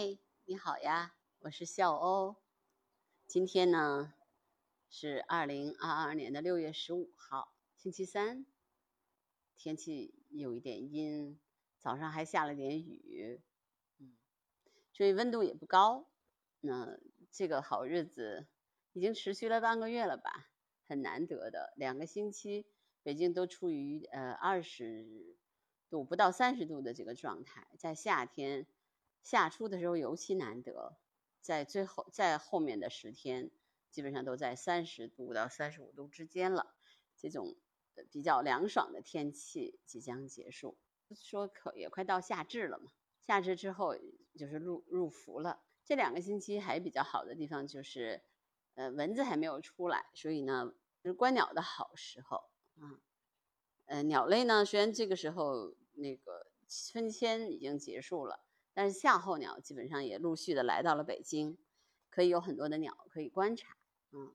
嗨，你好呀，我是笑欧。今天呢是二零二二年的六月十五号，星期三。天气有一点阴，早上还下了点雨，嗯，所以温度也不高。那这个好日子已经持续了半个月了吧，很难得的两个星期，北京都处于呃二十度不到三十度的这个状态，在夏天。夏初的时候尤其难得，在最后在后面的十天，基本上都在三十度到三十五度之间了。这种比较凉爽的天气即将结束，说可也快到夏至了嘛。夏至之后就是入入伏了。这两个星期还比较好的地方就是，呃，蚊子还没有出来，所以呢是观鸟的好时候啊。呃，鸟类呢虽然这个时候那个春天已经结束了。但是夏候鸟基本上也陆续的来到了北京，可以有很多的鸟可以观察，嗯，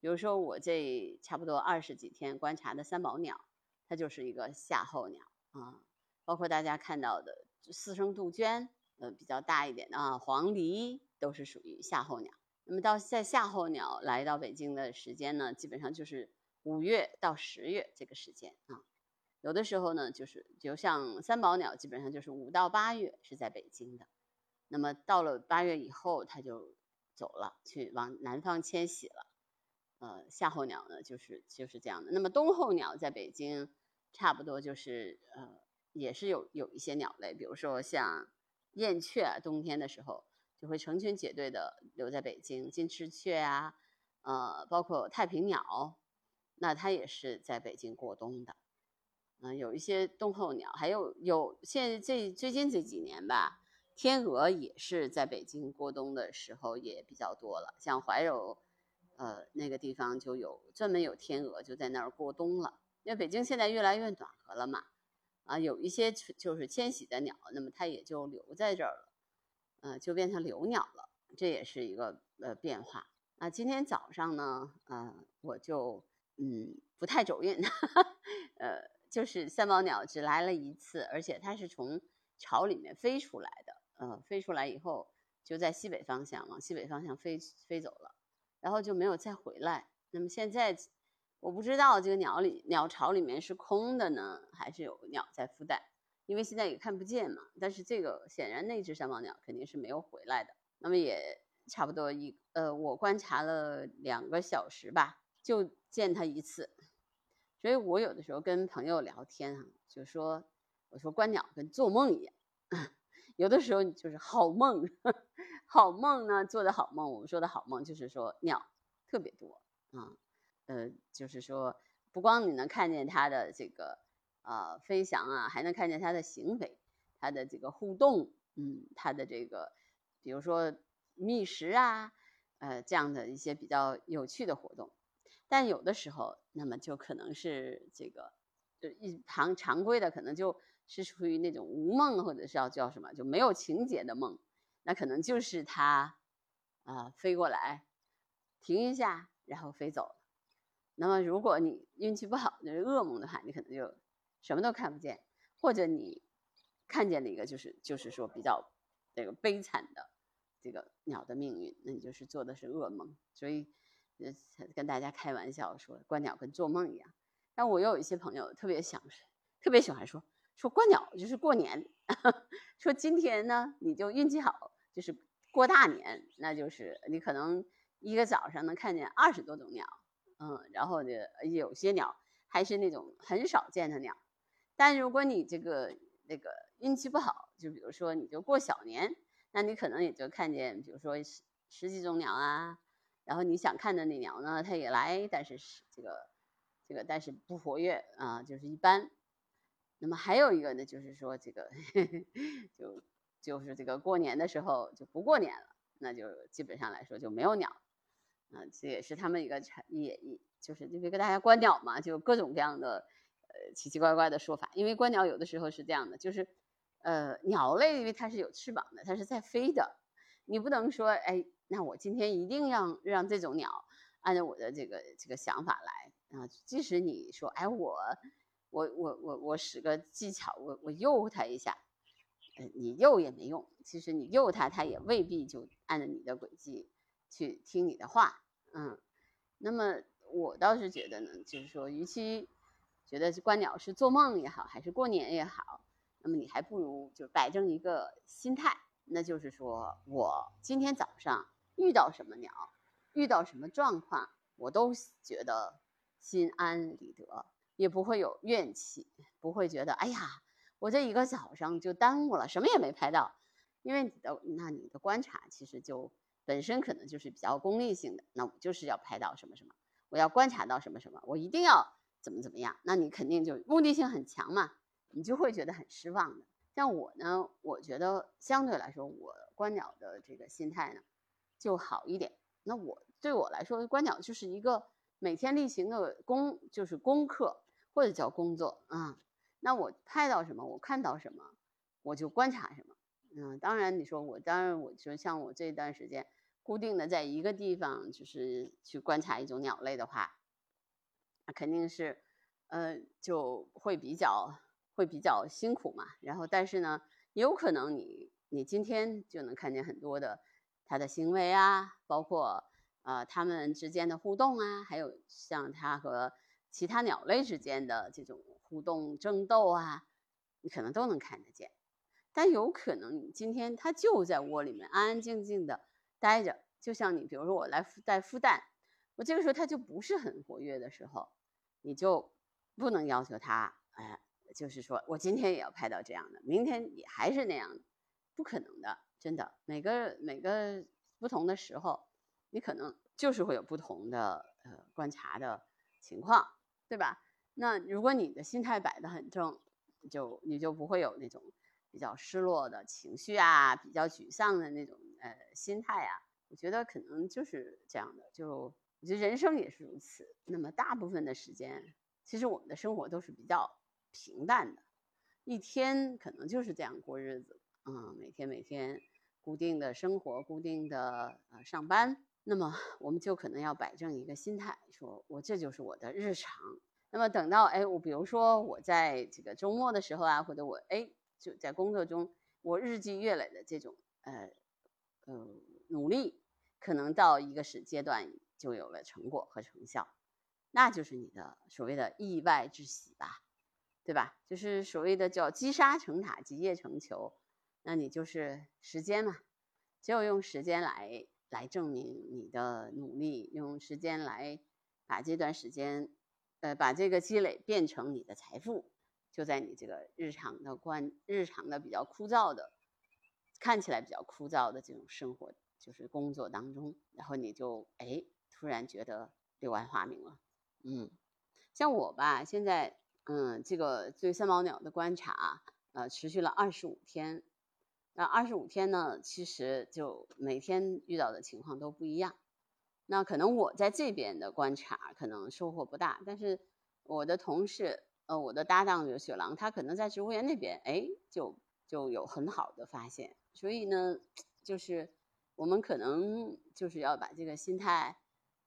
比如说我这差不多二十几天观察的三宝鸟，它就是一个夏候鸟啊，包括大家看到的四声杜鹃，呃，比较大一点的啊，黄鹂都是属于夏候鸟。那么到在夏候鸟来到北京的时间呢，基本上就是五月到十月这个时间啊。有的时候呢，就是就像三宝鸟，基本上就是五到八月是在北京的，那么到了八月以后，它就走了，去往南方迁徙了。呃，夏候鸟呢，就是就是这样的。那么冬候鸟在北京，差不多就是呃，也是有有一些鸟类，比如说像燕雀，冬天的时候就会成群结队的留在北京，金翅雀啊，呃，包括太平鸟，那它也是在北京过冬的。嗯，有一些冬候鸟，还有有现在这最近这几年吧，天鹅也是在北京过冬的时候也比较多了。像怀柔，呃，那个地方就有专门有天鹅就在那儿过冬了。因为北京现在越来越暖和了嘛，啊，有一些就是迁徙的鸟，那么它也就留在这儿了，嗯，就变成留鸟了。这也是一个呃变化。啊，今天早上呢，呃，我就嗯不太走运，呃。就是三宝鸟只来了一次，而且它是从巢里面飞出来的，呃，飞出来以后就在西北方向往西北方向飞飞走了，然后就没有再回来。那么现在我不知道这个鸟里鸟巢里面是空的呢，还是有鸟在孵蛋，因为现在也看不见嘛。但是这个显然那只三宝鸟肯定是没有回来的。那么也差不多一呃，我观察了两个小时吧，就见它一次。所以我有的时候跟朋友聊天啊，就说我说观鸟跟做梦一样，有的时候就是好梦，好梦呢做的好梦。我们说的好梦就是说鸟特别多啊，呃，就是说不光你能看见它的这个呃飞翔啊，还能看见它的行为，它的这个互动，嗯，它的这个比如说觅食啊，呃，这样的一些比较有趣的活动。但有的时候，那么就可能是这个，就一常常规的，可能就是属于那种无梦，或者是要叫什么，就没有情节的梦，那可能就是它，啊，飞过来，停一下，然后飞走了。那么如果你运气不好，就是噩梦的话，你可能就什么都看不见，或者你看见了一个就是就是说比较这个悲惨的这个鸟的命运，那你就是做的是噩梦，所以。呃，跟大家开玩笑说观鸟跟做梦一样，但我又有一些朋友特别想，特别喜欢说说观鸟就是过年，说今天呢你就运气好，就是过大年，那就是你可能一个早上能看见二十多种鸟，嗯，然后呢有些鸟还是那种很少见的鸟，但如果你这个那个运气不好，就比如说你就过小年，那你可能也就看见比如说十十几种鸟啊。然后你想看的那鸟呢，它也来，但是是这个，这个但是不活跃啊，就是一般。那么还有一个呢，就是说这个，就就是这个过年的时候就不过年了，那就基本上来说就没有鸟。啊，这也是他们一个产业，就是因为跟大家观鸟嘛，就各种各样的呃奇奇怪怪的说法。因为观鸟有的时候是这样的，就是呃鸟类因为它是有翅膀的，它是在飞的，你不能说哎。那我今天一定要让这种鸟按照我的这个这个想法来啊！即使你说，哎，我我我我我使个技巧，我我诱它一下，呃，你诱也没用。其实你诱它，它也未必就按照你的轨迹去听你的话。嗯，那么我倒是觉得呢，就是说，与其觉得观鸟是做梦也好，还是过年也好，那么你还不如就摆正一个心态，那就是说我今天早上遇到什么鸟，遇到什么状况，我都觉得心安理得，也不会有怨气，不会觉得哎呀。我这一个早上就耽误了，什么也没拍到，因为你的那你的观察其实就本身可能就是比较功利性的，那我就是要拍到什么什么，我要观察到什么什么，我一定要怎么怎么样，那你肯定就目的性很强嘛，你就会觉得很失望的。像我呢，我觉得相对来说，我观鸟的这个心态呢就好一点。那我对我来说，观鸟就是一个每天例行的功，就是功课或者叫工作啊。那我拍到什么，我看到什么，我就观察什么。嗯，当然你说我，当然我就像我这段时间固定的在一个地方，就是去观察一种鸟类的话，那肯定是，呃，就会比较会比较辛苦嘛。然后，但是呢，也有可能你你今天就能看见很多的它的行为啊，包括呃它们之间的互动啊，还有像它和其他鸟类之间的这种。互动争斗啊，你可能都能看得见，但有可能你今天它就在窝里面安安静静的待着，就像你比如说我来孵在孵蛋，我这个时候它就不是很活跃的时候，你就不能要求它，哎，就是说我今天也要拍到这样的，明天也还是那样的，不可能的，真的，每个每个不同的时候，你可能就是会有不同的呃观察的情况，对吧？那如果你的心态摆得很正，就你就不会有那种比较失落的情绪啊，比较沮丧的那种呃心态啊。我觉得可能就是这样的，就我觉得人生也是如此。那么大部分的时间，其实我们的生活都是比较平淡的，一天可能就是这样过日子，嗯，每天每天固定的生活，固定的呃上班，那么 我们就可能要摆正一个心态，说我这就是我的日常。那么等到哎，我比如说我在这个周末的时候啊，或者我哎就在工作中，我日积月累的这种呃呃努力，可能到一个时阶段就有了成果和成效，那就是你的所谓的意外之喜吧，对吧？就是所谓的叫积沙成塔，积业成裘，那你就是时间嘛，只有用时间来来证明你的努力，用时间来把这段时间。呃，把这个积累变成你的财富，就在你这个日常的关日常的比较枯燥的，看起来比较枯燥的这种生活，就是工作当中，然后你就哎，突然觉得柳暗花明了。嗯，像我吧，现在嗯，这个对三毛鸟的观察，呃，持续了二十五天。那二十五天呢，其实就每天遇到的情况都不一样。那可能我在这边的观察可能收获不大，但是我的同事，呃，我的搭档有雪狼，他可能在植物园那边，哎，就就有很好的发现。所以呢，就是我们可能就是要把这个心态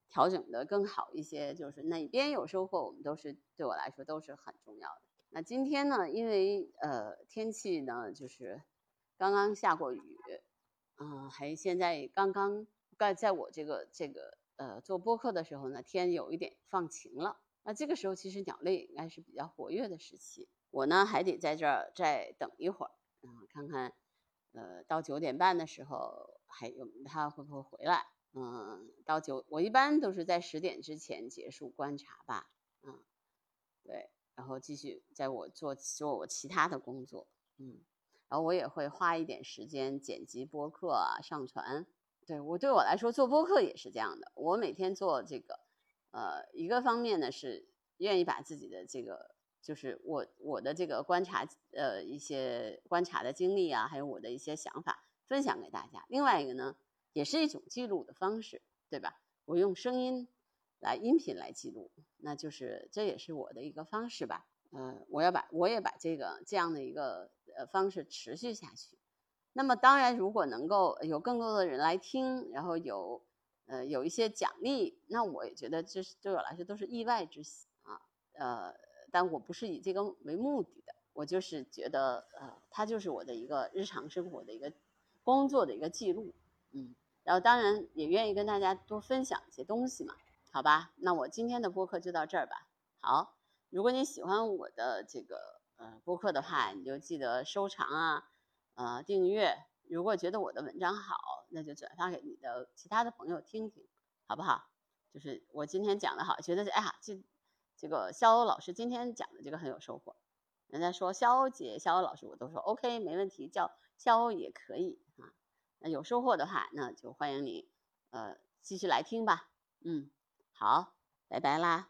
调整的更好一些，就是哪边有收获，我们都是对我来说都是很重要的。那今天呢，因为呃天气呢就是刚刚下过雨，嗯，还现在刚刚。在在我这个这个呃做播客的时候呢，天有一点放晴了。那这个时候其实鸟类应该是比较活跃的时期。我呢还得在这儿再等一会儿，嗯，看看，呃，到九点半的时候还有它会不会回来？嗯，到九我一般都是在十点之前结束观察吧，嗯，对，然后继续在我做做我其他的工作，嗯，然后我也会花一点时间剪辑播客啊，上传。对我对我来说做播客也是这样的。我每天做这个，呃，一个方面呢是愿意把自己的这个，就是我我的这个观察，呃，一些观察的经历啊，还有我的一些想法分享给大家。另外一个呢，也是一种记录的方式，对吧？我用声音来音频来记录，那就是这也是我的一个方式吧。嗯，我要把我也把这个这样的一个呃方式持续下去。那么当然，如果能够有更多的人来听，然后有，呃，有一些奖励，那我也觉得这是对我来说都是意外之喜啊。呃，但我不是以这个为目的的，我就是觉得，呃，它就是我的一个日常生活的一个工作的一个记录，嗯，然后当然也愿意跟大家多分享一些东西嘛，好吧？那我今天的播客就到这儿吧。好，如果你喜欢我的这个呃播客的话，你就记得收藏啊，呃，订阅。如果觉得我的文章好，那就转发给你的其他的朋友听听，好不好？就是我今天讲的好，觉得哎呀，这这个肖欧老师今天讲的这个很有收获。人家说肖欧姐、肖欧老师，我都说 OK，没问题，叫肖欧也可以啊。那有收获的话，那就欢迎你，呃，继续来听吧。嗯，好，拜拜啦。